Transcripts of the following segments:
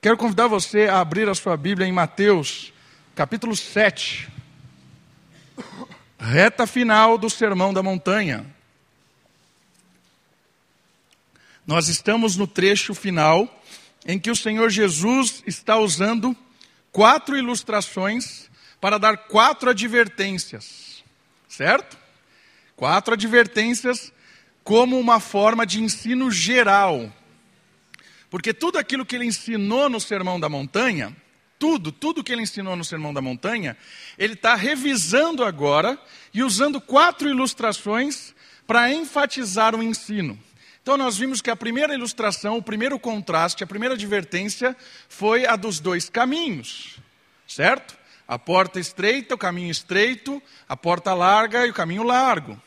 Quero convidar você a abrir a sua Bíblia em Mateus, capítulo 7. Reta final do Sermão da Montanha. Nós estamos no trecho final em que o Senhor Jesus está usando quatro ilustrações para dar quatro advertências, certo? Quatro advertências como uma forma de ensino geral. Porque tudo aquilo que ele ensinou no Sermão da Montanha, tudo, tudo que ele ensinou no Sermão da Montanha, ele está revisando agora e usando quatro ilustrações para enfatizar o ensino. Então, nós vimos que a primeira ilustração, o primeiro contraste, a primeira advertência foi a dos dois caminhos, certo? A porta estreita, o caminho estreito, a porta larga e o caminho largo.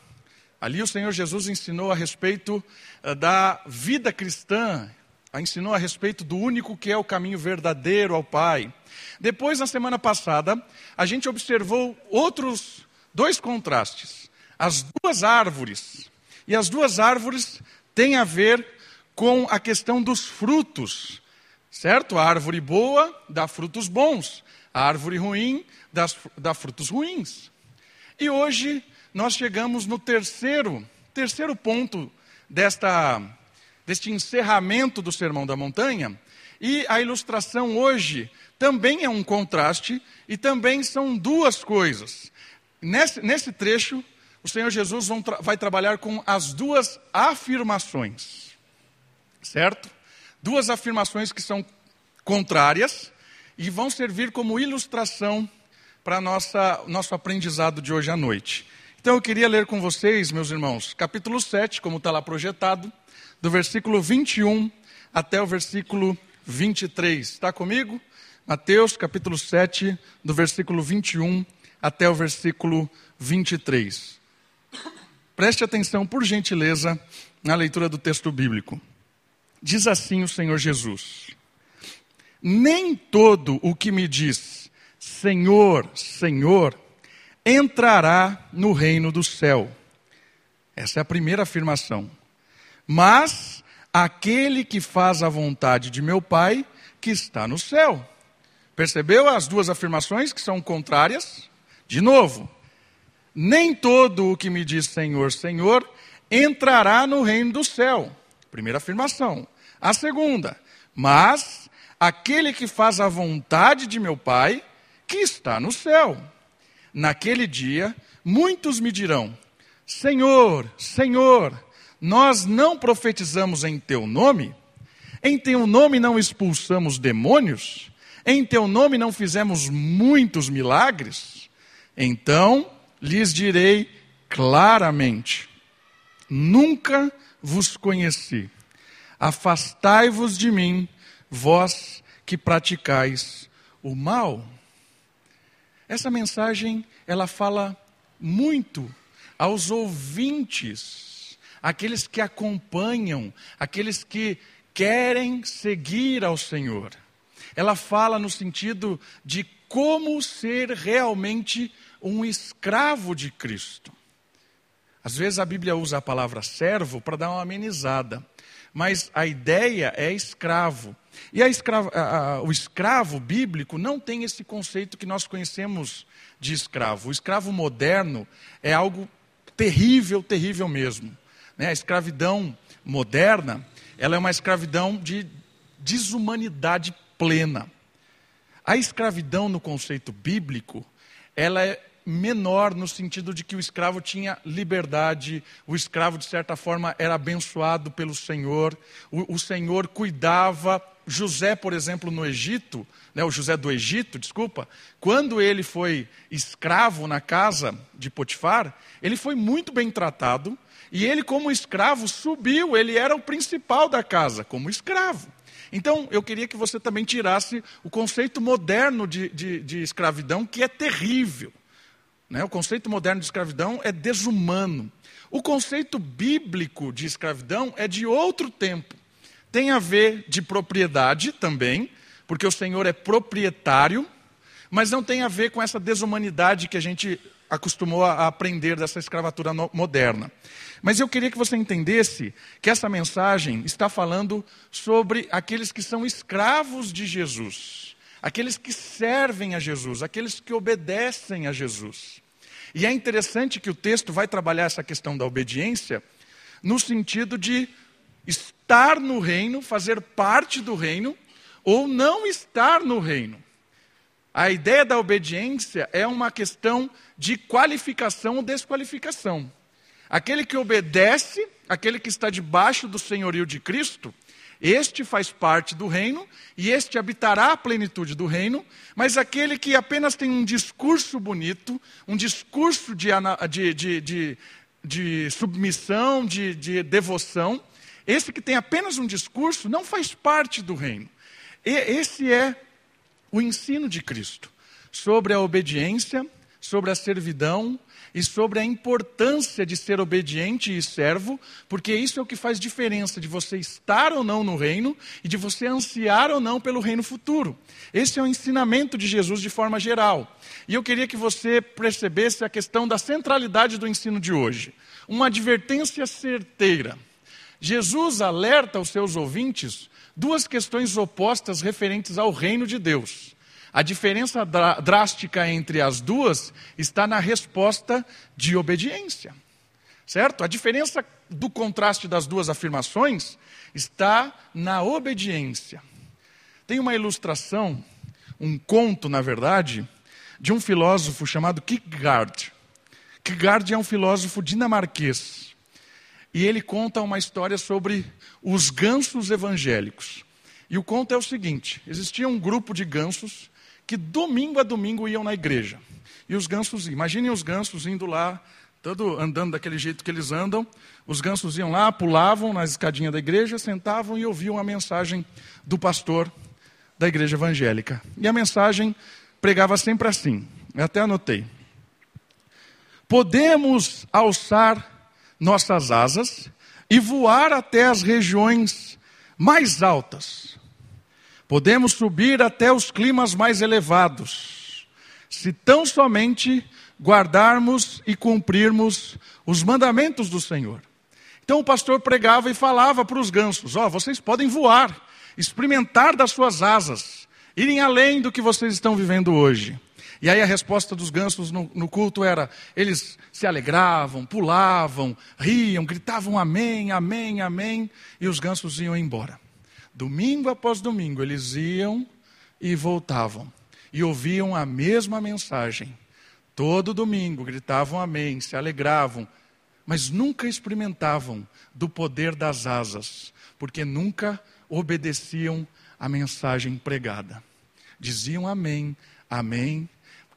Ali o Senhor Jesus ensinou a respeito uh, da vida cristã, ensinou a respeito do único que é o caminho verdadeiro ao Pai. Depois, na semana passada, a gente observou outros dois contrastes. As duas árvores. E as duas árvores têm a ver com a questão dos frutos. Certo? A árvore boa dá frutos bons. A árvore ruim dá frutos ruins. E hoje nós chegamos no terceiro, terceiro ponto desta, deste encerramento do Sermão da Montanha. E a ilustração hoje também é um contraste e também são duas coisas. Nesse, nesse trecho, o Senhor Jesus tra vai trabalhar com as duas afirmações, certo? Duas afirmações que são contrárias e vão servir como ilustração para nosso aprendizado de hoje à noite. Então eu queria ler com vocês, meus irmãos, capítulo 7, como está lá projetado, do versículo 21 até o versículo 23. Está comigo? Mateus, capítulo 7, do versículo 21 até o versículo 23. Preste atenção, por gentileza, na leitura do texto bíblico. Diz assim o Senhor Jesus: Nem todo o que me diz Senhor, Senhor, entrará no reino do céu. Essa é a primeira afirmação. Mas aquele que faz a vontade de meu Pai que está no céu. Percebeu as duas afirmações que são contrárias? De novo, nem todo o que me diz Senhor, Senhor entrará no reino do céu. Primeira afirmação. A segunda, mas aquele que faz a vontade de meu Pai que está no céu. Naquele dia, muitos me dirão: Senhor, Senhor, nós não profetizamos em teu nome? Em teu nome não expulsamos demônios? Em teu nome não fizemos muitos milagres? Então lhes direi claramente: Nunca vos conheci. Afastai-vos de mim, vós que praticais o mal. Essa mensagem, ela fala muito aos ouvintes, aqueles que acompanham, aqueles que querem seguir ao Senhor. Ela fala no sentido de como ser realmente um escravo de Cristo. Às vezes a Bíblia usa a palavra servo para dar uma amenizada, mas a ideia é escravo. E a escravo, a, a, o escravo bíblico não tem esse conceito que nós conhecemos de escravo. O escravo moderno é algo terrível, terrível mesmo. Né? A escravidão moderna, ela é uma escravidão de desumanidade plena. A escravidão no conceito bíblico, ela é menor no sentido de que o escravo tinha liberdade, o escravo, de certa forma, era abençoado pelo Senhor, o, o Senhor cuidava. José, por exemplo, no Egito, né, o José do Egito, desculpa, quando ele foi escravo na casa de Potifar, ele foi muito bem tratado, e ele, como escravo, subiu, ele era o principal da casa, como escravo. Então, eu queria que você também tirasse o conceito moderno de, de, de escravidão, que é terrível. Né? O conceito moderno de escravidão é desumano. O conceito bíblico de escravidão é de outro tempo. Tem a ver de propriedade também, porque o Senhor é proprietário, mas não tem a ver com essa desumanidade que a gente acostumou a aprender dessa escravatura moderna. Mas eu queria que você entendesse que essa mensagem está falando sobre aqueles que são escravos de Jesus, aqueles que servem a Jesus, aqueles que obedecem a Jesus. E é interessante que o texto vai trabalhar essa questão da obediência no sentido de estar no reino, fazer parte do reino, ou não estar no reino. A ideia da obediência é uma questão de qualificação ou desqualificação. Aquele que obedece, aquele que está debaixo do senhorio de Cristo, este faz parte do reino e este habitará a plenitude do reino, mas aquele que apenas tem um discurso bonito, um discurso de, de, de, de, de submissão, de, de devoção, esse que tem apenas um discurso não faz parte do reino. E esse é o ensino de Cristo sobre a obediência, sobre a servidão e sobre a importância de ser obediente e servo, porque isso é o que faz diferença de você estar ou não no reino e de você ansiar ou não pelo reino futuro. Esse é o ensinamento de Jesus de forma geral. E eu queria que você percebesse a questão da centralidade do ensino de hoje. Uma advertência certeira. Jesus alerta os seus ouvintes duas questões opostas referentes ao reino de Deus. A diferença drástica entre as duas está na resposta de obediência. Certo? A diferença do contraste das duas afirmações está na obediência. Tem uma ilustração, um conto, na verdade, de um filósofo chamado Kierkegaard. Kierkegaard é um filósofo dinamarquês. E ele conta uma história sobre os gansos evangélicos. E o conto é o seguinte: existia um grupo de gansos que domingo a domingo iam na igreja. E os gansos, imaginem os gansos indo lá, todo andando daquele jeito que eles andam. Os gansos iam lá, pulavam na escadinha da igreja, sentavam e ouviam a mensagem do pastor da igreja evangélica. E a mensagem pregava sempre assim, eu até anotei. Podemos alçar nossas asas e voar até as regiões mais altas. Podemos subir até os climas mais elevados, se tão somente guardarmos e cumprirmos os mandamentos do Senhor. Então o pastor pregava e falava para os gansos: Ó, oh, vocês podem voar, experimentar das suas asas, irem além do que vocês estão vivendo hoje. E aí a resposta dos gansos no, no, culto era: eles se alegravam, pulavam, riam, gritavam amém, amém, amém, e os gansos iam embora. Domingo após domingo eles iam e voltavam, e ouviam a mesma mensagem. Todo domingo gritavam amém, se alegravam, mas nunca experimentavam do poder das asas, porque nunca obedeciam à mensagem pregada. Diziam amém, amém,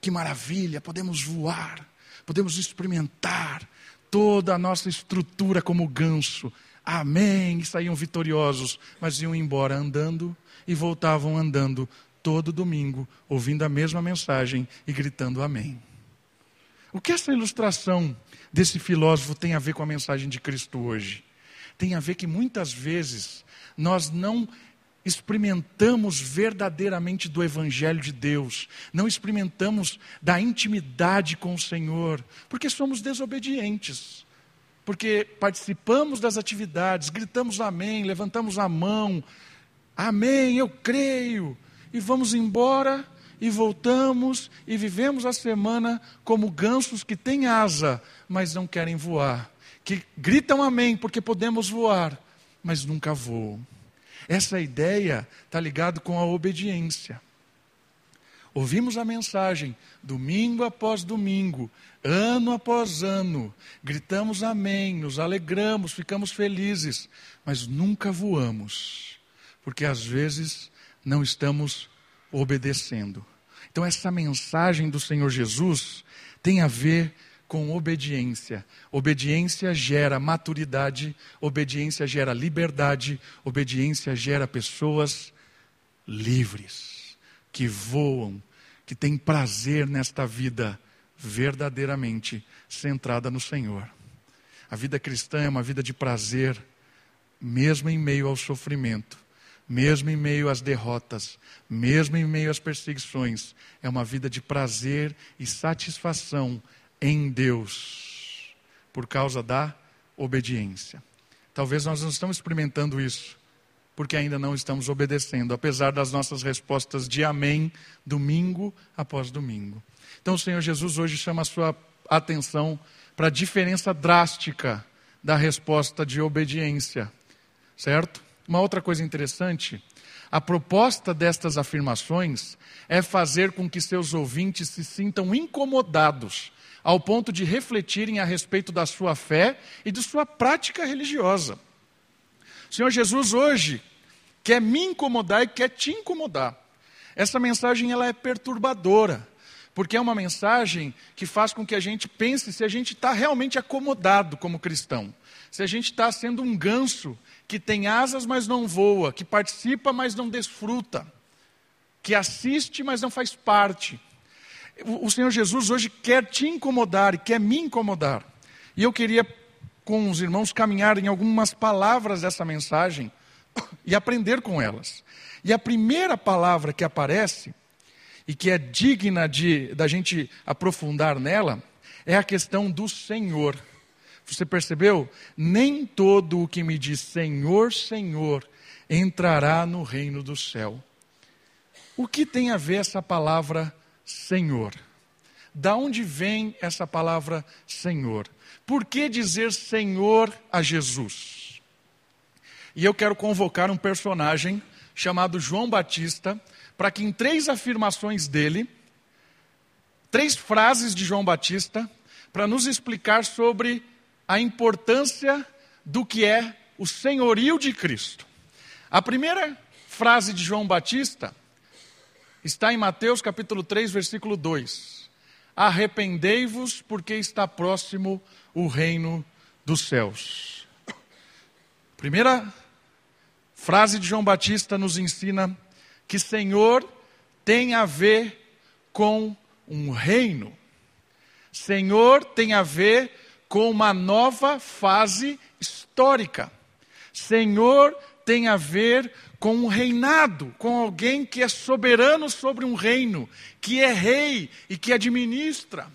que maravilha, podemos voar, podemos experimentar toda a nossa estrutura como ganso. Amém, e saíam vitoriosos, mas iam embora andando e voltavam andando todo domingo, ouvindo a mesma mensagem e gritando amém. O que essa ilustração desse filósofo tem a ver com a mensagem de Cristo hoje? Tem a ver que muitas vezes nós não experimentamos verdadeiramente do Evangelho de Deus, não experimentamos da intimidade com o Senhor, porque somos desobedientes, porque participamos das atividades, gritamos amém, levantamos a mão, amém, eu creio, e vamos embora e voltamos e vivemos a semana como gansos que têm asa, mas não querem voar, que gritam amém porque podemos voar, mas nunca voam. Essa ideia está ligada com a obediência. Ouvimos a mensagem domingo após domingo, ano após ano, gritamos amém, nos alegramos, ficamos felizes, mas nunca voamos, porque às vezes não estamos obedecendo. Então, essa mensagem do Senhor Jesus tem a ver com obediência. Obediência gera maturidade, obediência gera liberdade, obediência gera pessoas livres, que voam, que têm prazer nesta vida verdadeiramente centrada no Senhor. A vida cristã é uma vida de prazer, mesmo em meio ao sofrimento, mesmo em meio às derrotas, mesmo em meio às perseguições. É uma vida de prazer e satisfação em Deus, por causa da obediência. Talvez nós não estamos experimentando isso, porque ainda não estamos obedecendo, apesar das nossas respostas de amém, domingo após domingo. Então o Senhor Jesus hoje chama a sua atenção para a diferença drástica da resposta de obediência, certo? Uma outra coisa interessante, a proposta destas afirmações é fazer com que seus ouvintes se sintam incomodados ao ponto de refletirem a respeito da sua fé e de sua prática religiosa. O Senhor Jesus hoje quer me incomodar e quer te incomodar. Essa mensagem ela é perturbadora, porque é uma mensagem que faz com que a gente pense se a gente está realmente acomodado como cristão, se a gente está sendo um ganso que tem asas, mas não voa, que participa, mas não desfruta, que assiste, mas não faz parte. O Senhor Jesus hoje quer te incomodar e quer me incomodar. E eu queria, com os irmãos, caminhar em algumas palavras dessa mensagem e aprender com elas. E a primeira palavra que aparece, e que é digna de da gente aprofundar nela, é a questão do Senhor. Você percebeu? Nem todo o que me diz Senhor, Senhor entrará no reino do céu. O que tem a ver essa palavra Senhor. Da onde vem essa palavra Senhor? Por que dizer Senhor a Jesus? E eu quero convocar um personagem chamado João Batista, para que em três afirmações dele, três frases de João Batista, para nos explicar sobre a importância do que é o senhorio de Cristo. A primeira frase de João Batista está em Mateus capítulo 3, versículo 2. Arrependei-vos, porque está próximo o reino dos céus. Primeira frase de João Batista nos ensina que Senhor tem a ver com um reino. Senhor tem a ver com uma nova fase histórica. Senhor tem a ver com um reinado, com alguém que é soberano sobre um reino, que é rei e que administra.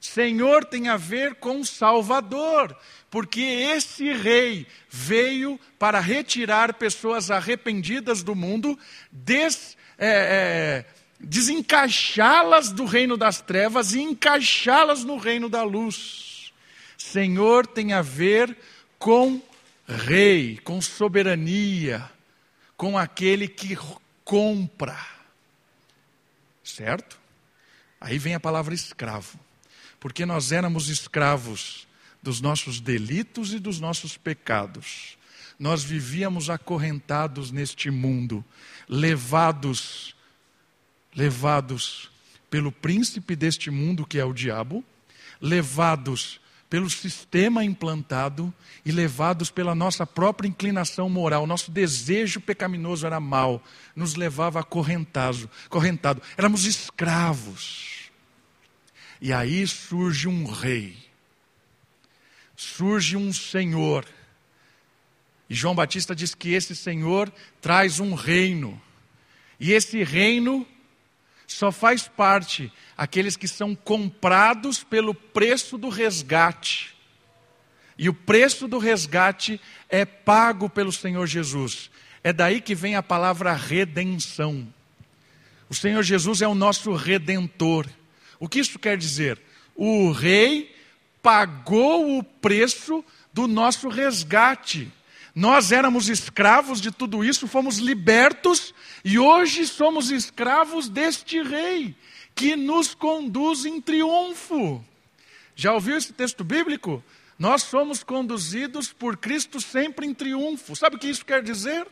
Senhor tem a ver com Salvador, porque esse rei veio para retirar pessoas arrependidas do mundo, des, é, é, desencaixá-las do reino das trevas e encaixá-las no reino da luz. Senhor tem a ver com rei, com soberania, com aquele que compra. Certo? Aí vem a palavra escravo. Porque nós éramos escravos dos nossos delitos e dos nossos pecados. Nós vivíamos acorrentados neste mundo, levados levados pelo príncipe deste mundo que é o diabo, levados pelo sistema implantado e levados pela nossa própria inclinação moral. Nosso desejo pecaminoso era mal, nos levava acorrentado, correntado. Éramos escravos. E aí surge um rei, surge um senhor. E João Batista diz que esse senhor traz um reino. E esse reino só faz parte aqueles que são comprados pelo preço do resgate. E o preço do resgate é pago pelo Senhor Jesus. É daí que vem a palavra redenção. O Senhor Jesus é o nosso redentor. O que isso quer dizer? O rei pagou o preço do nosso resgate. Nós éramos escravos de tudo isso, fomos libertos e hoje somos escravos deste rei que nos conduz em triunfo. Já ouviu esse texto bíblico? Nós somos conduzidos por Cristo sempre em triunfo. Sabe o que isso quer dizer?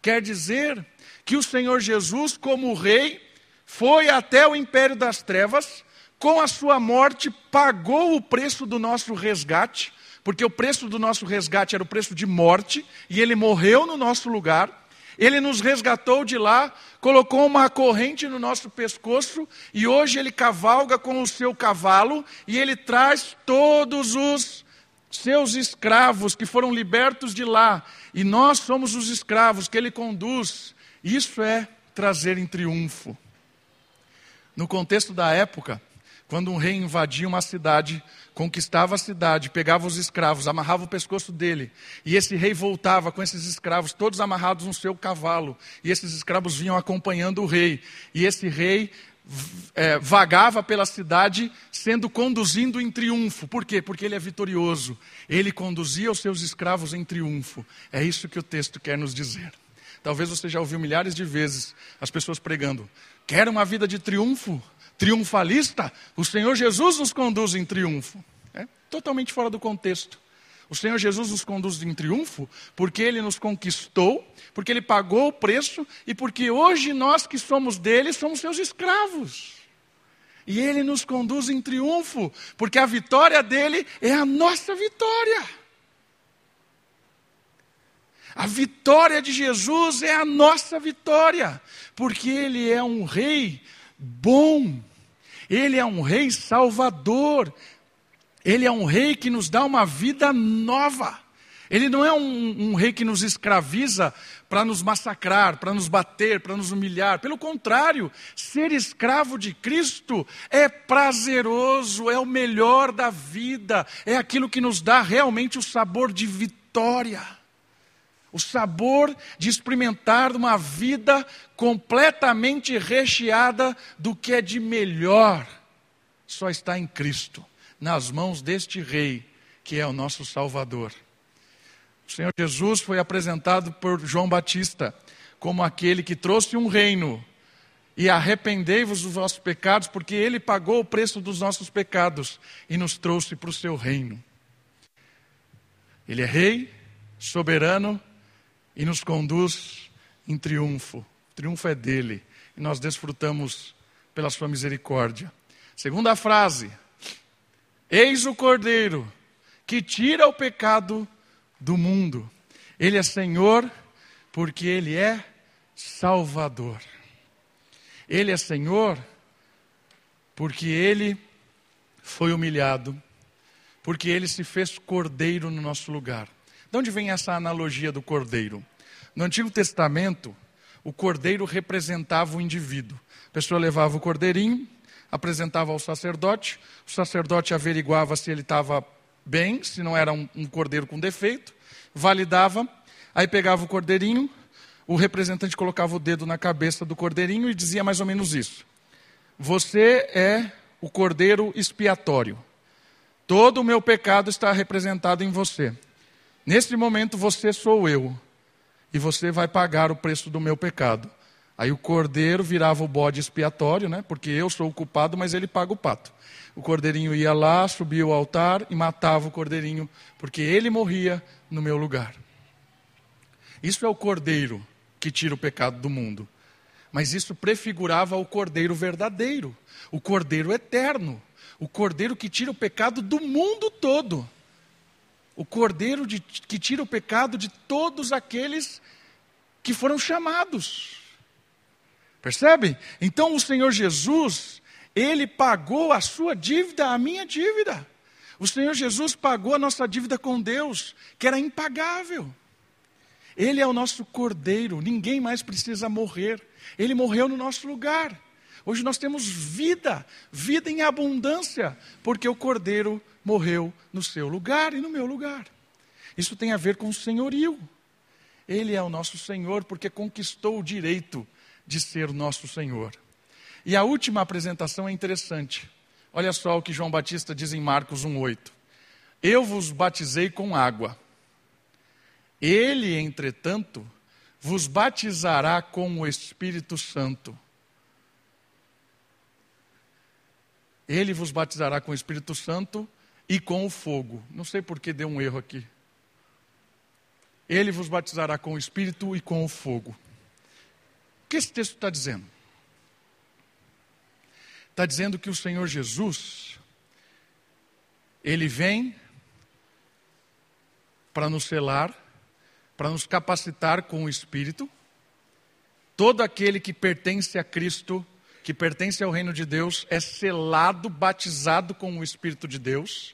Quer dizer que o Senhor Jesus, como rei, foi até o império das trevas, com a sua morte, pagou o preço do nosso resgate porque o preço do nosso resgate era o preço de morte, e ele morreu no nosso lugar. Ele nos resgatou de lá, colocou uma corrente no nosso pescoço, e hoje ele cavalga com o seu cavalo, e ele traz todos os seus escravos que foram libertos de lá, e nós somos os escravos que ele conduz. Isso é trazer em triunfo. No contexto da época, Quando um rei invadia uma cidade, conquistava a cidade, pegava os escravos, amarrava o pescoço dele, e esse rei voltava com esses escravos todos amarrados no seu cavalo, e esses escravos vinham acompanhando o rei, e esse rei é, vagava pela cidade sendo conduzido em triunfo. Por quê? Porque ele é vitorioso. Ele conduzia os seus escravos em triunfo. É isso que o texto quer nos dizer. Talvez você já ouviu milhares de vezes as pessoas pregando: quer uma vida de triunfo? Triunfalista, o Senhor Jesus nos conduz em triunfo. É totalmente fora do contexto. O Senhor Jesus nos conduz em triunfo porque Ele nos conquistou, porque Ele pagou o preço e porque hoje nós que somos dele somos seus escravos. E Ele nos conduz em triunfo, porque a vitória dele é a nossa vitória. A vitória de Jesus é a nossa vitória, porque Ele é um rei bom, ele é um rei salvador, ele é um rei que nos dá uma vida nova. Ele não é um, um rei que nos escraviza para nos massacrar, para nos bater, para nos humilhar. Pelo contrário, ser escravo de Cristo é prazeroso, é o melhor da vida, é aquilo que nos dá realmente o sabor de vitória o sabor de experimentar uma vida completamente recheada do que é de melhor, só está em Cristo, nas mãos deste Rei, que é o nosso Salvador. O Senhor Jesus foi apresentado por João Batista como aquele que trouxe um reino e arrependei-vos dos vossos pecados, porque ele pagou o preço dos nossos pecados e nos trouxe para o seu reino. Ele é rei, soberano, e nos conduz em triunfo. O triunfo é dele e nós desfrutamos pela sua misericórdia. Segunda frase: Eis o Cordeiro que tira o pecado do mundo. Ele é Senhor porque ele é Salvador. Ele é Senhor porque ele foi humilhado, porque ele se fez cordeiro no nosso lugar. De onde vem essa analogia do cordeiro? No Antigo Testamento, o cordeiro representava o indivíduo. A pessoa levava o cordeirinho, apresentava ao sacerdote, o sacerdote averiguava se ele estava bem, se não era um, um cordeiro com defeito, validava, aí pegava o cordeirinho, o representante colocava o dedo na cabeça do cordeirinho e dizia mais ou menos isso: Você é o cordeiro expiatório. Todo o meu pecado está representado em você. Neste momento você sou eu, e você vai pagar o preço do meu pecado. Aí o cordeiro virava o bode expiatório, né? Porque eu sou o culpado, mas ele paga o pato. O cordeirinho ia lá, subia ao altar e matava o cordeirinho, porque ele morria no meu lugar. Isso é o cordeiro que tira o pecado do mundo. Mas isso prefigurava o cordeiro verdadeiro, o cordeiro eterno, o cordeiro que tira o pecado do mundo todo o cordeiro de, que tira o pecado de todos aqueles que foram chamados. Percebe? Então o Senhor Jesus, ele pagou a sua dívida, a minha dívida. O Senhor Jesus pagou a nossa dívida com Deus, que era impagável. Ele é o nosso cordeiro, ninguém mais precisa morrer. Ele morreu no nosso lugar. Hoje nós temos vida, vida em abundância, porque o cordeiro morreu no seu lugar e no meu lugar. Isso tem a ver com o senhorio. Ele é o nosso Senhor porque conquistou o direito de ser nosso Senhor. E a última apresentação é interessante. Olha só o que João Batista diz em Marcos 1,8: Eu vos batizei com água. Ele, entretanto, vos batizará com o Espírito Santo. Ele vos batizará com o Espírito Santo e com o fogo. Não sei por que deu um erro aqui. Ele vos batizará com o Espírito e com o fogo. O que esse texto está dizendo? Está dizendo que o Senhor Jesus, Ele vem para nos selar, para nos capacitar com o Espírito. Todo aquele que pertence a Cristo, que pertence ao reino de Deus, é selado, batizado com o Espírito de Deus.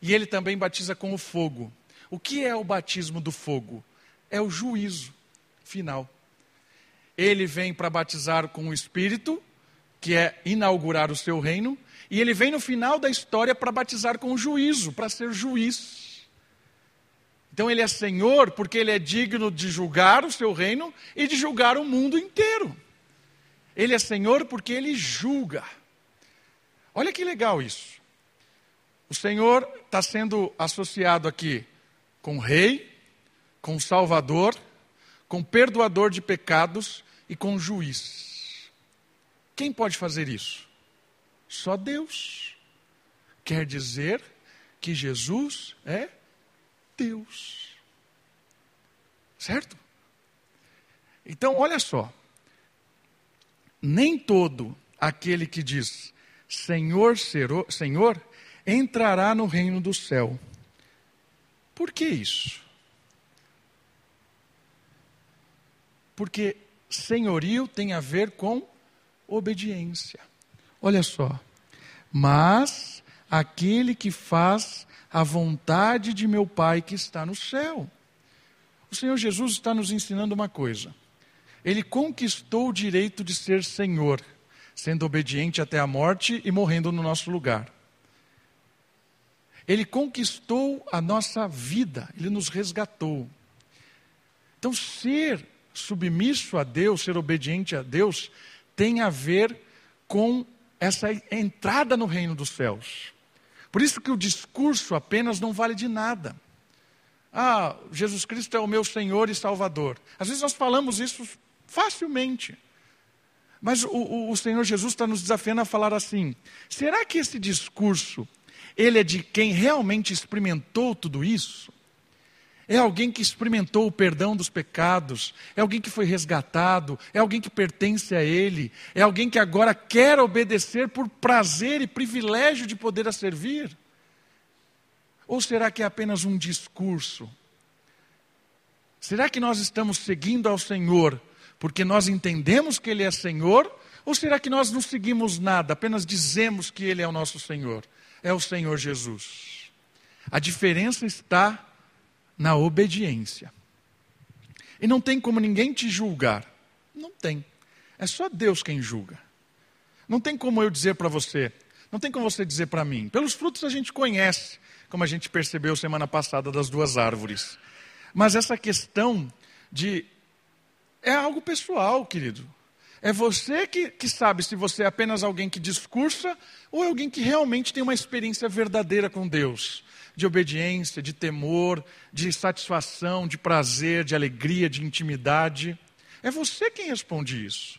E ele também batiza com o fogo. O que é o batismo do fogo? É o juízo final. Ele vem para batizar com o Espírito, que é inaugurar o seu reino, e ele vem no final da história para batizar com juízo, para ser juiz. Então ele é Senhor porque ele é digno de julgar o seu reino e de julgar o mundo inteiro. Ele é Senhor porque ele julga. Olha que legal isso. O Senhor está sendo associado aqui com Rei, com Salvador, com Perdoador de pecados e com Juiz. Quem pode fazer isso? Só Deus. Quer dizer que Jesus é Deus. Certo? Então, olha só. Nem todo aquele que diz Senhor, Senhor, entrará no reino do céu. Por que isso? Porque senhorio tem a ver com obediência. Olha só. Mas aquele que faz a vontade de meu Pai que está no céu. O Senhor Jesus está nos ensinando uma coisa. Ele conquistou o direito de ser Senhor, sendo obediente até a morte e morrendo no nosso lugar. Ele conquistou a nossa vida, ele nos resgatou. Então, ser submisso a Deus, ser obediente a Deus, tem a ver com essa entrada no reino dos céus. Por isso que o discurso apenas não vale de nada. Ah, Jesus Cristo é o meu Senhor e Salvador. Às vezes nós falamos isso facilmente. Mas o, o, Senhor Jesus está nos desafiando a falar assim: será que esse discurso ele é de quem realmente experimentou tudo isso? É alguém que experimentou o perdão dos pecados, é alguém que foi resgatado, é alguém que pertence a Ele, é alguém que agora quer obedecer por prazer e privilégio de poder a servir? Ou será que é apenas um discurso? Será que nós estamos seguindo ao Senhor porque nós entendemos que Ele é Senhor? Ou será que nós não seguimos nada, apenas dizemos que Ele é o nosso Senhor? É o Senhor Jesus. A diferença está na obediência. E não tem como ninguém te julgar. Não tem. É só Deus quem julga. Não tem como eu dizer para você, não tem como você dizer para mim. Pelos frutos a gente conhece, como a gente percebeu semana passada das duas árvores. Mas essa questão de. É algo pessoal, querido. É você que, que sabe se você é apenas alguém que discursa ou é alguém que realmente tem uma experiência verdadeira com Deus de obediência, de temor, de satisfação, de prazer, de alegria, de intimidade. É você quem responde isso.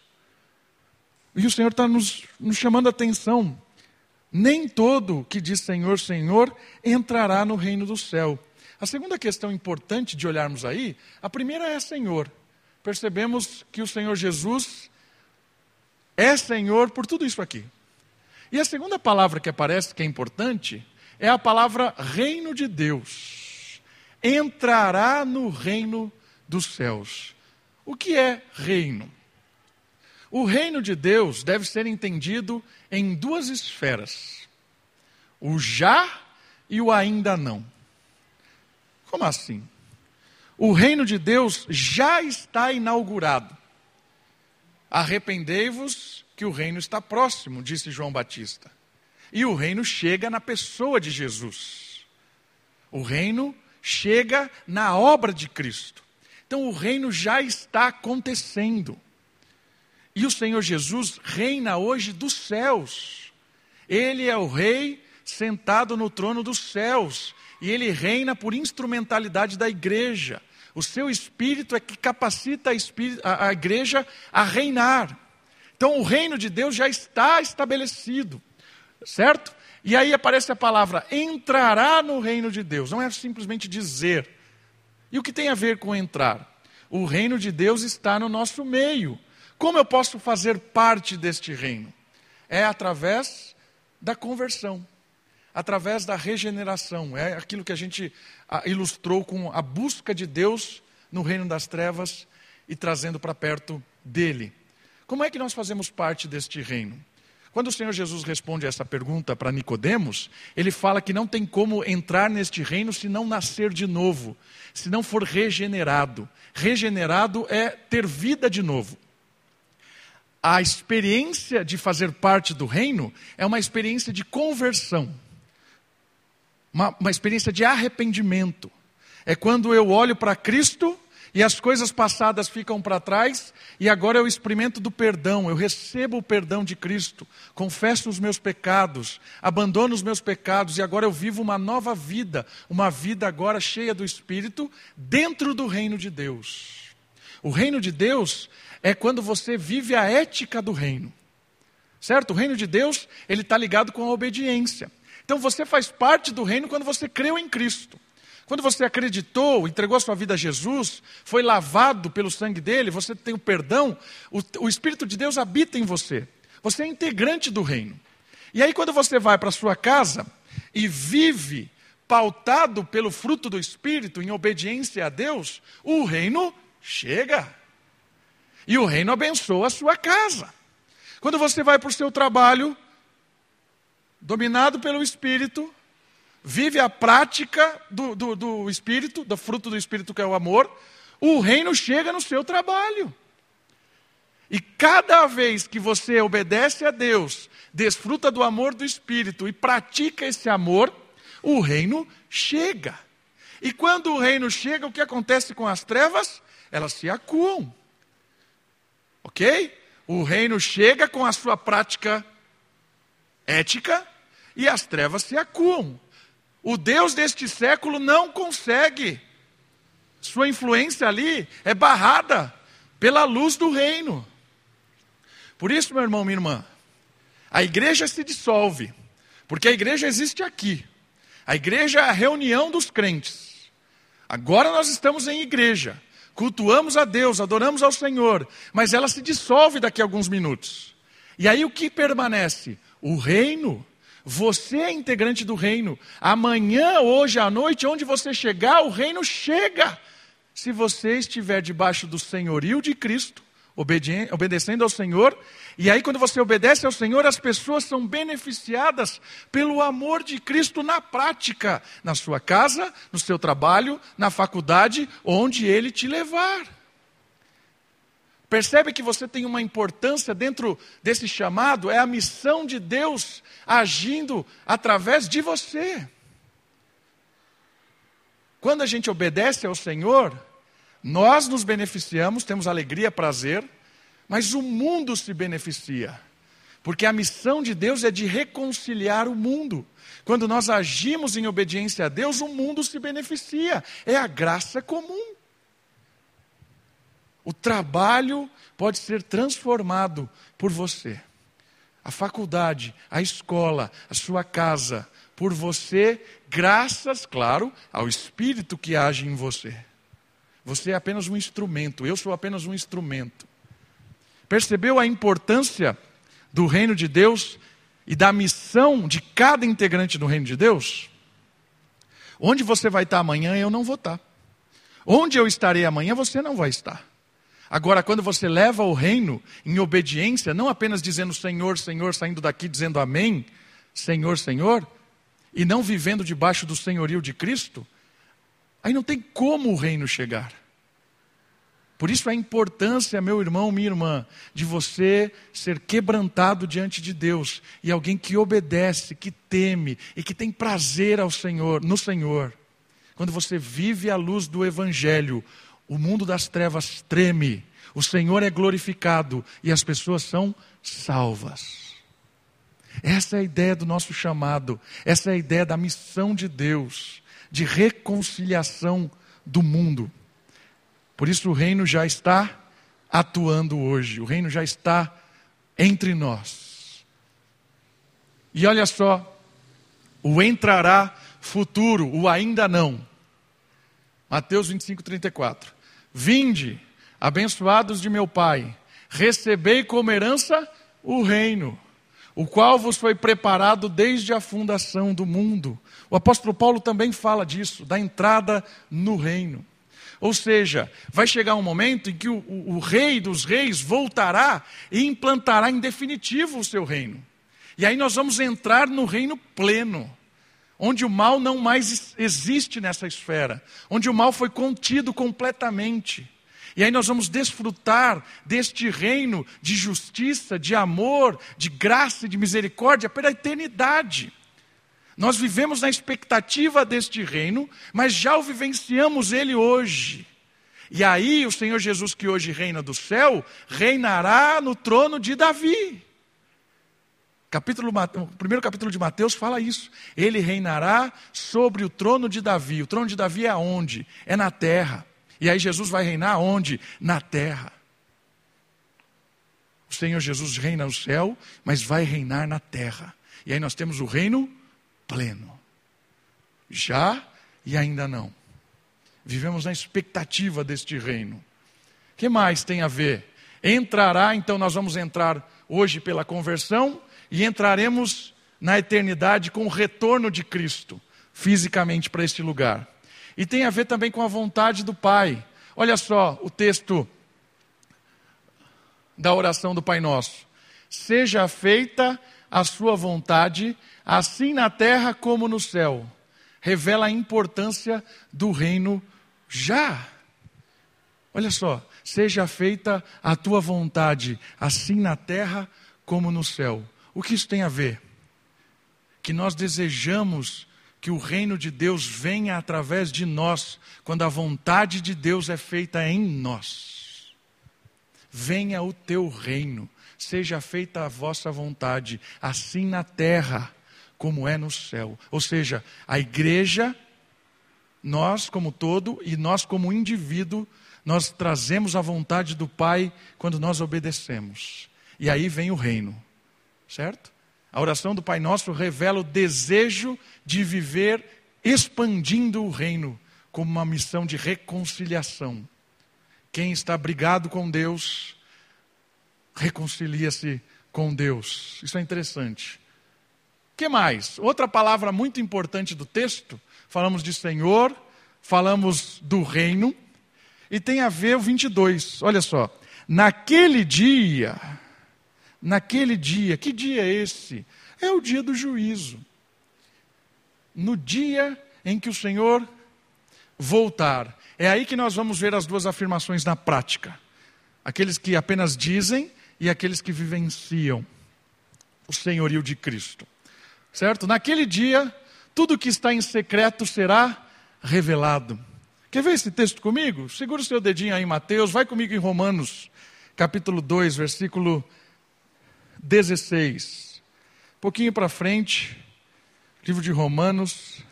E o Senhor está nos, nos chamando a atenção. Nem todo que diz Senhor, Senhor entrará no reino do céu. A segunda questão importante de olharmos aí, a primeira é Senhor. Percebemos que o Senhor Jesus é Senhor por tudo isso aqui. E a segunda palavra que aparece, que é importante, é a palavra reino de Deus. Entrará no reino dos céus. O que é reino? O reino de Deus deve ser entendido em duas esferas: o já e o ainda não. Como assim? O reino de Deus já está inaugurado. Arrependei-vos, que o reino está próximo, disse João Batista. E o reino chega na pessoa de Jesus. O reino chega na obra de Cristo. Então o reino já está acontecendo. E o Senhor Jesus reina hoje dos céus. Ele é o rei sentado no trono dos céus. E ele reina por instrumentalidade da igreja. O seu espírito é que capacita a, a, a igreja a reinar. Então o reino de Deus já está estabelecido. Certo? E aí aparece a palavra entrará no reino de Deus. Não é simplesmente dizer. E o que tem a ver com entrar? O reino de Deus está no nosso meio. Como eu posso fazer parte deste reino? É através da conversão, através da regeneração. É aquilo que a gente ilustrou com a busca de Deus no reino das trevas e trazendo para perto dele. Como é que nós fazemos parte deste reino? Quando o Senhor Jesus responde essa pergunta para Nicodemos, ele fala que não tem como entrar neste reino se não nascer de novo, se não for regenerado. Regenerado é ter vida de novo. a experiência de fazer parte do reino é uma experiência de conversão, uma, uma experiência de arrependimento. É quando eu olho para Cristo e as coisas passadas ficam para trás, e agora eu experimento do perdão, eu recebo o perdão de Cristo, confesso os meus pecados, abandono os meus pecados, e agora eu vivo uma nova vida, uma vida agora cheia do Espírito, dentro do reino de Deus. O reino de Deus é quando você vive a ética do reino. Certo? O reino de Deus, ele está ligado com a obediência. Então você faz parte do reino quando você creu em Cristo. Quando você acreditou, entregou a sua vida a Jesus, foi lavado pelo sangue dele, você tem o perdão, o, o Espírito de Deus habita em você. Você é integrante do reino. E aí, quando você vai para sua casa e vive pautado pelo fruto do Espírito, em obediência a Deus, o reino chega. E o reino abençoa a sua casa. Quando você vai para o seu trabalho, dominado pelo Espírito, vive a prática do, do, do Espírito, do fruto do Espírito que é o amor, o reino chega no seu trabalho. E cada vez que você obedece a Deus, desfruta do amor do Espírito e pratica esse amor, o reino chega. E quando o reino chega, o que acontece com as trevas? Elas se acuam. Ok? O reino chega com a sua prática ética e as trevas se acuam. O Deus deste século não consegue. Sua influência ali é barrada pela luz do reino. Por isso, meu irmão, minha irmã, a igreja se dissolve, porque a igreja existe aqui. A igreja é a reunião dos crentes. Agora nós estamos em igreja, cultuamos a Deus, adoramos ao Senhor, mas ela se dissolve daqui a alguns minutos. E aí o que permanece? O reino você é integrante do reino. Amanhã, hoje à noite, onde você chegar, o reino chega. Se você estiver debaixo do senhorio de Cristo, obedecendo ao Senhor, e aí quando você obedece ao Senhor, as pessoas são beneficiadas pelo amor de Cristo na prática, na sua casa, no seu trabalho, na faculdade, onde Ele te levar. Percebe que você tem uma importância dentro desse chamado? É a missão de Deus agindo através de você. Quando a gente obedece ao Senhor, nós nos beneficiamos, temos alegria, prazer, mas o mundo se beneficia. Porque a missão de Deus é de reconciliar o mundo. Quando nós agimos em obediência a Deus, o mundo se beneficia. É a graça comum. O trabalho pode ser transformado por você. A faculdade, a escola, a sua casa, por você, graças, claro, ao Espírito que age em você. Você é apenas um instrumento, eu sou apenas um instrumento. Percebeu a importância do reino de Deus e da missão de cada integrante do reino de Deus? Onde você vai estar amanhã, eu não vou estar. Onde eu estarei amanhã, você não vai estar. Agora, quando você leva o reino em obediência, não apenas dizendo Senhor, Senhor, saindo daqui dizendo Amém, Senhor, Senhor, e não vivendo debaixo do senhorio de Cristo, aí não tem como o reino chegar. Por isso a importância, meu irmão, minha irmã, de você ser quebrantado diante de Deus e alguém que obedece, que teme e que tem prazer ao Senhor, no Senhor. Quando você vive a luz do evangelho, o mundo das trevas treme, o Senhor é glorificado e as pessoas são salvas. Essa é a ideia do nosso chamado, essa é a ideia da missão de Deus, de reconciliação do mundo. Por isso o reino já está atuando hoje, o reino já está entre nós. E olha só, o entrará futuro, o ainda não. Mateus 25, 34. Vinde, abençoados de meu Pai, recebei como herança o reino, o qual vos foi preparado desde a fundação do mundo. O apóstolo Paulo também fala disso, da entrada no reino. Ou seja, vai chegar um momento em que o, o, o rei dos reis voltará e implantará em definitivo o seu reino. E aí nós vamos entrar no reino pleno onde o mal não mais existe nessa esfera, onde o mal foi contido completamente. E aí nós vamos desfrutar deste reino de justiça, de amor, de graça e de misericórdia pela eternidade. Nós vivemos na expectativa deste reino, mas já o vivenciamos ele hoje. E aí o Senhor Jesus, que hoje reina do céu, reinará no trono de Davi. Capítulo, o primeiro capítulo de Mateus fala isso. Ele reinará sobre o trono de Davi. O trono de Davi é aonde? É na terra. E aí Jesus vai reinar onde? Na terra. O Senhor Jesus reina no céu, mas vai reinar na terra. E aí nós temos o reino pleno. Já e ainda não. Vivemos na expectativa deste reino. O que mais tem a ver? Entrará, então nós vamos entrar hoje pela conversão e entraremos na eternidade com o retorno de Cristo, fisicamente para este lugar. E tem a ver também com a vontade do Pai. Olha só o texto da oração do Pai Nosso. Seja feita a sua vontade, assim na terra como no céu. Revela a importância do reino já. Olha só, seja feita a tua vontade, assim na terra como no céu. O que isso tem a ver? Que nós desejamos que o reino de Deus venha através de nós, quando a vontade de Deus é feita em nós. Venha o teu reino, seja feita a vossa vontade, assim na terra como é no céu. Ou seja, a igreja, nós como todo e nós como indivíduo, nós trazemos a vontade do Pai quando nós obedecemos. E aí vem o reino, certo? A oração do Pai Nosso revela o desejo de viver expandindo o reino como uma missão de reconciliação. Quem está brigado com Deus, reconcilia-se com Deus. Isso é interessante. O que mais? Outra palavra muito importante do texto, falamos de Senhor, falamos do reino, e tem a ver o 22. Olha só. Naquele dia, naquele dia, que dia é esse? É o dia do juízo. No dia em que o Senhor voltar. É aí que nós vamos ver as duas afirmações na prática. Aqueles que apenas dizem e aqueles que vivenciam o senhorio de Cristo. Certo? Naquele dia, tudo que está em secreto será revelado. Quer ver esse texto comigo? Segura o seu dedinho aí em Mateus, vai comigo em Romanos, capítulo 2, versículo 16. Um pouquinho para frente, livro de Romanos,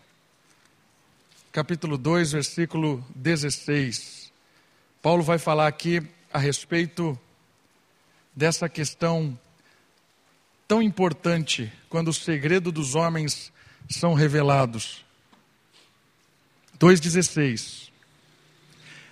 capítulo 2, versículo 16. Paulo vai falar aqui a respeito dessa questão tão importante quando o segredo dos homens são revelados. 2,16.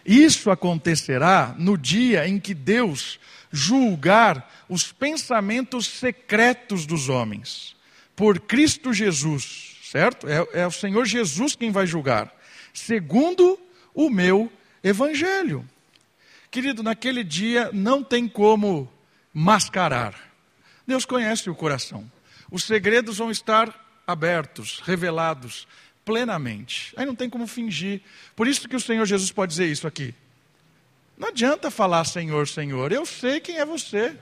Isso acontecerá no dia em que Deus julgar os pensamentos secretos dos homens, por Cristo Jesus, certo? É, é o Senhor Jesus quem vai julgar, segundo o meu evangelho. Querido, naquele dia não tem como mascarar. Deus conhece o coração. Os segredos vão estar abertos, revelados plenamente. Aí não tem como fingir. Por isso que o Senhor Jesus pode dizer isso aqui. Não adianta falar Senhor, Senhor. Eu sei quem é você.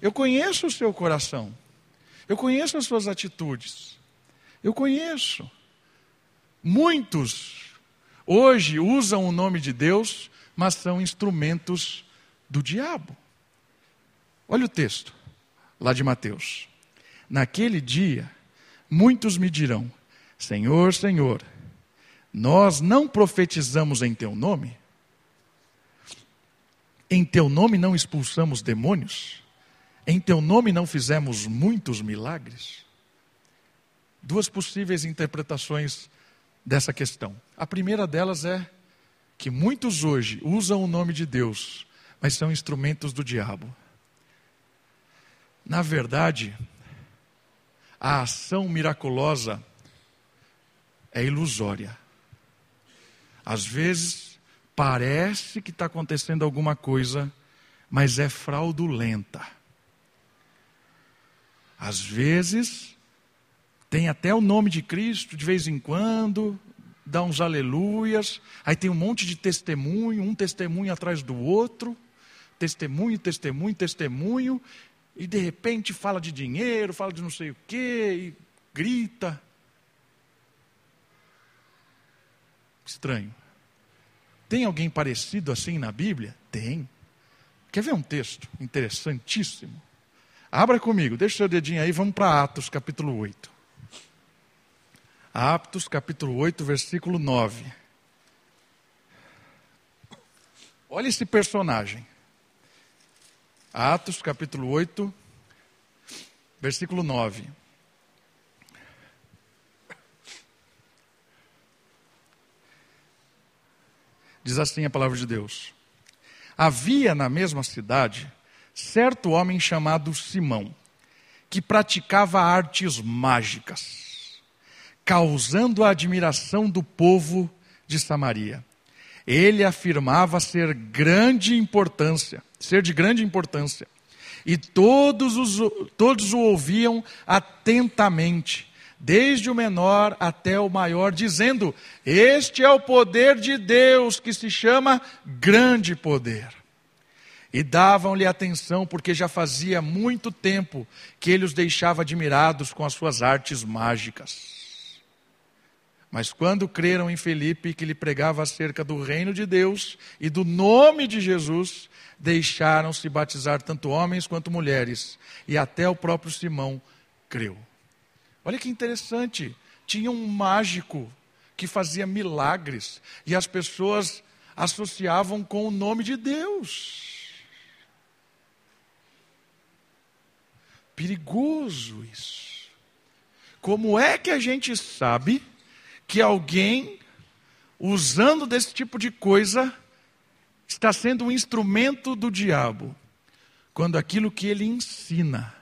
Eu conheço o seu coração. Eu conheço as suas atitudes. Eu conheço. Muitos hoje usam o nome de Deus, mas são instrumentos do diabo. Olha o texto lá de Mateus. Naquele dia, muitos me dirão: Senhor, Senhor, nós não profetizamos em teu nome? Em teu nome não expulsamos demônios? Em teu nome não fizemos muitos milagres? Duas possíveis interpretações dessa questão. A primeira delas é que muitos hoje usam o nome de Deus, mas são instrumentos do diabo. Na verdade, a ação miraculosa é ilusória. Às vezes, Parece que está acontecendo alguma coisa, mas é fraudulenta. Às vezes, tem até o nome de Cristo de vez em quando, dá uns aleluias, aí tem um monte de testemunho, um testemunho atrás do outro, testemunho, testemunho, testemunho, e de repente fala de dinheiro, fala de não sei o quê, e grita. Estranho. Tem alguém parecido assim na Bíblia? Tem. Quer ver um texto interessantíssimo? Abra comigo, deixa o seu dedinho aí, vamos para Atos capítulo 8. Atos capítulo 8, versículo 9. Olha esse personagem. Atos capítulo 8, versículo 9. Diz assim a palavra de Deus: Havia na mesma cidade certo homem chamado Simão, que praticava artes mágicas, causando a admiração do povo de Samaria. Ele afirmava ser grande importância, ser de grande importância, e todos, os, todos o ouviam atentamente, desde o menor até o maior, dizendo: Este é o poder de Deus que se chama grande poder. E davam-lhe atenção, porque já fazia muito tempo que ele os deixava admirados com as suas artes mágicas. Mas quando creram em Felipe, que lhe pregava acerca do reino de Deus e do nome de Jesus, deixaram-se batizar tanto homens quanto mulheres, e até o próprio Simão creu. Olha que interessante, tinha um mágico que fazia milagres, e as pessoas associavam com o nome de Deus. Perigoso isso. Como é que a gente sabe que alguém, usando desse tipo de coisa, está sendo um instrumento do diabo? Quando aquilo que ele ensina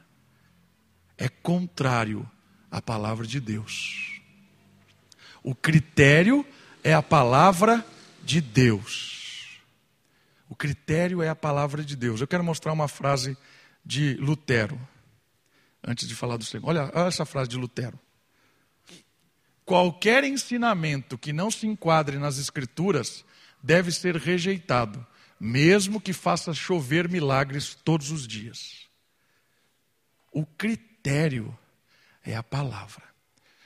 é contrário à palavra de Deus. O critério é a palavra de Deus. O critério é a palavra de Deus. Eu quero mostrar uma frase de Lutero antes de falar do Senhor. Olha, olha essa frase de Lutero. Qualquer ensinamento que não se enquadre nas Escrituras deve ser rejeitado, mesmo que faça chover milagres todos os dias. O critério é a palavra.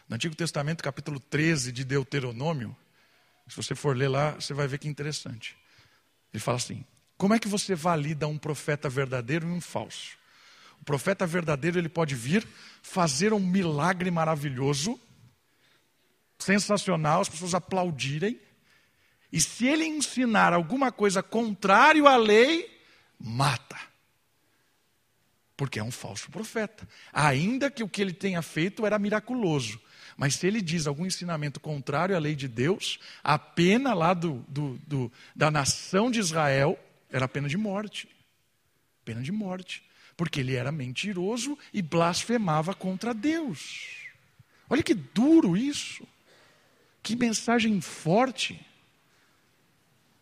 No Antigo Testamento, capítulo 13 de Deuteronômio, se você for ler lá, você vai ver que interessante. Ele fala assim: como é que você valida um profeta verdadeiro e um falso? O profeta verdadeiro, ele pode vir fazer um milagre maravilhoso, sensacional, as pessoas aplaudirem. E se ele ensinar alguma coisa contrário à lei, mata. Porque é um falso profeta. Ainda que o que ele tenha feito era miraculoso. Mas se ele diz algum ensinamento contrário à lei de Deus, a pena lá do, do, do, da nação de Israel era pena de morte. Pena de morte porque ele era mentiroso e blasfemava contra Deus. Olha que duro isso. Que mensagem forte.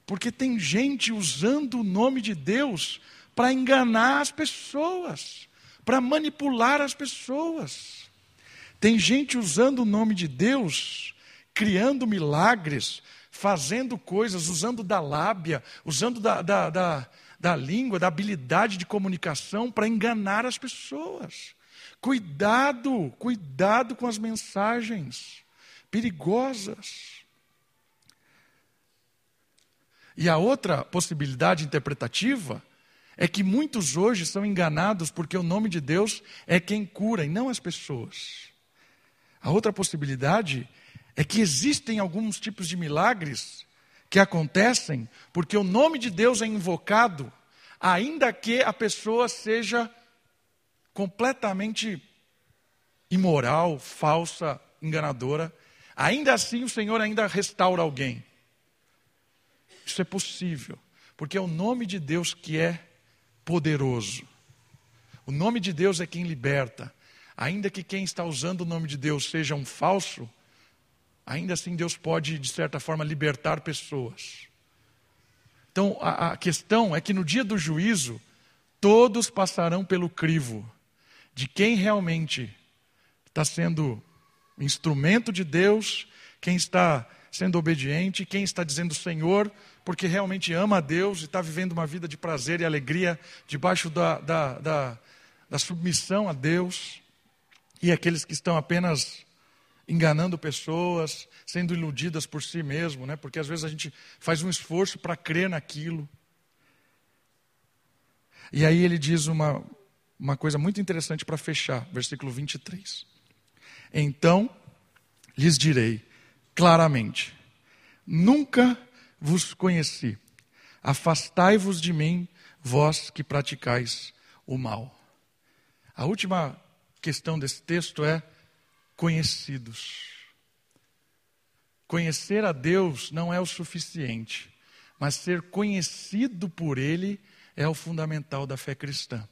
Porque tem gente usando o nome de Deus para enganar as pessoas, para manipular as pessoas. Tem gente usando o nome de Deus, criando milagres, fazendo coisas, usando da lábia, usando da, da, da da língua, da habilidade de comunicação para enganar as pessoas. Cuidado, cuidado com as mensagens perigosas. E a outra possibilidade interpretativa é que muitos hoje são enganados porque o nome de Deus é quem cura e não as pessoas. A outra possibilidade é que existem alguns tipos de milagres que acontecem porque o nome de Deus é invocado, ainda que a pessoa seja completamente imoral, falsa, enganadora, ainda assim o Senhor ainda restaura alguém. Isso é possível, porque é o nome de Deus que é poderoso. O nome de Deus é quem liberta. Ainda que quem está usando o nome de Deus seja um falso, ainda assim Deus pode, de certa forma, libertar pessoas. Então, a, a questão é que no dia do juízo, todos passarão pelo crivo de quem realmente está sendo instrumento de Deus, quem está sendo obediente, quem está dizendo Senhor, porque realmente ama a Deus e está vivendo uma vida de prazer e alegria debaixo da, da, da, da submissão a Deus, e aqueles que estão apenas enganando pessoas, sendo iludidas por si mesmo, né? porque às vezes a gente faz um esforço para crer naquilo. E aí ele diz uma, uma coisa muito interessante para fechar, versículo 23. Então lhes direi claramente: Nunca vos conheci. Afastai-vos de mim, vós que praticais o mal. A última questão desse texto é conhecidos. Conhecer a Deus não é o suficiente, mas ser conhecido por Ele é o fundamental da fé cristã.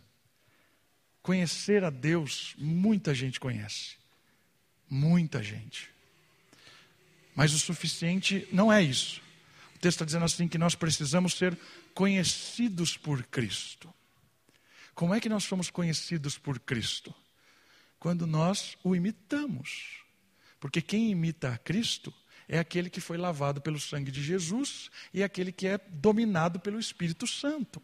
Conhecer a Deus, muita gente conhece. Muita gente. Mas o suficiente não é isso. Texto está dizendo assim que nós precisamos ser conhecidos por Cristo. Como é que nós somos conhecidos por Cristo? Quando nós o imitamos. Porque quem imita a Cristo é aquele que foi lavado pelo sangue de Jesus e aquele que é dominado pelo Espírito Santo.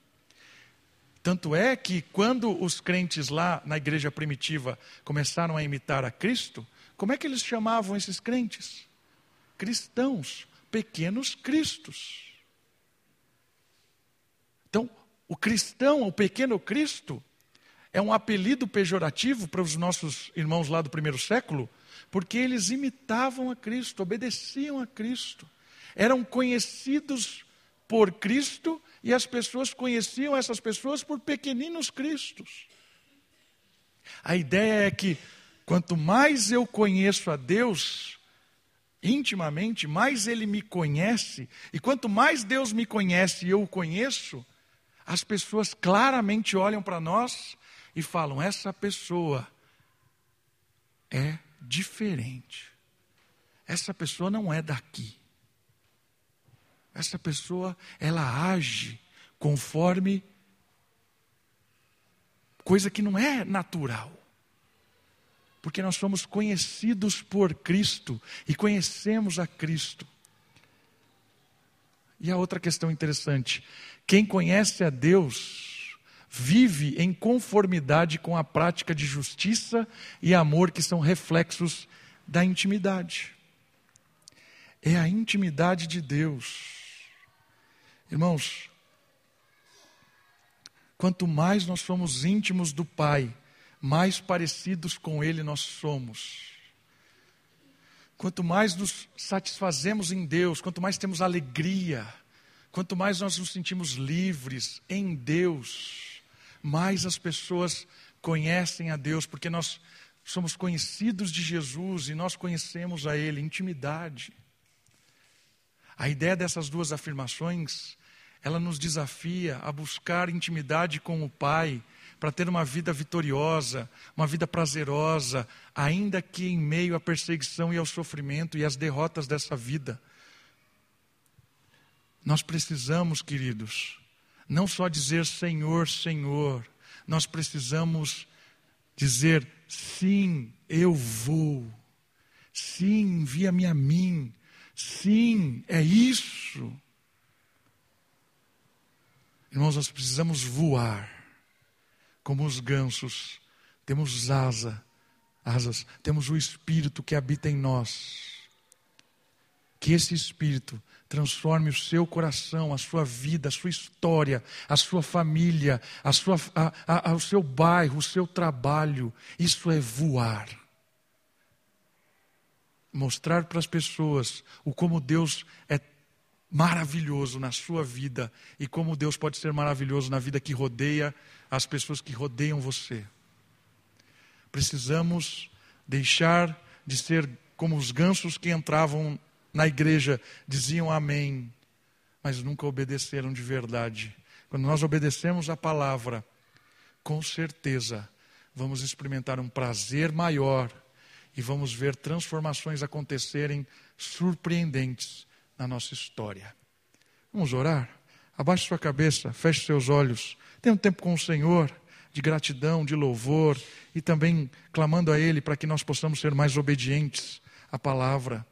Tanto é que quando os crentes lá na igreja primitiva começaram a imitar a Cristo, como é que eles chamavam esses crentes? Cristãos, pequenos cristos. Então, o cristão, o pequeno Cristo, é um apelido pejorativo para os nossos irmãos lá do primeiro século, porque eles imitavam a Cristo, obedeciam a Cristo, eram conhecidos por Cristo e as pessoas conheciam essas pessoas por pequeninos cristos. A ideia é que quanto mais eu conheço a Deus intimamente, mais Ele me conhece, e quanto mais Deus me conhece e eu o conheço, as pessoas claramente olham para nós e falam: essa pessoa é diferente. Essa pessoa não é daqui. Essa pessoa, ela age conforme coisa que não é natural. Porque nós somos conhecidos por Cristo e conhecemos a Cristo. E a outra questão interessante: quem conhece a Deus vive em conformidade com a prática de justiça e amor que são reflexos da intimidade. É a intimidade de Deus. Irmãos, quanto mais nós somos íntimos do Pai, mais parecidos com Ele nós somos. Quanto mais nos satisfazemos em Deus, quanto mais temos alegria, quanto mais nós nos sentimos livres em Deus, mais as pessoas conhecem a Deus, porque nós somos conhecidos de Jesus e nós conhecemos a Ele, intimidade. A ideia dessas duas afirmações, ela nos desafia a buscar intimidade com o Pai para ter uma vida vitoriosa, uma vida prazerosa, ainda que em meio à perseguição e ao sofrimento e às derrotas dessa vida. Nós precisamos, queridos, não só dizer Senhor, Senhor, nós precisamos dizer sim, eu vou. Sim, envia-me a mim. Sim, é isso. Irmãos, nós precisamos voar como os gansos, temos asa, asas, temos o Espírito que habita em nós. Que esse Espírito transforme o seu coração, a sua vida, a sua história, a sua família, a sua, a, a, o seu bairro, o seu trabalho. Isso é voar. Mostrar para as pessoas o como Deus é maravilhoso na sua vida e como Deus pode ser maravilhoso na vida que rodeia as pessoas que rodeiam você. Precisamos deixar de ser como os gansos que entravam na igreja, diziam amém, mas nunca obedeceram de verdade. Quando nós obedecemos a palavra, com certeza vamos experimentar um prazer maior e vamos ver transformações acontecerem surpreendentes na nossa história. Vamos orar? Abaixe sua cabeça, feche seus olhos. Tenha um tempo com o Senhor de gratidão, de louvor e também clamando a Ele para que nós possamos ser mais obedientes à palavra.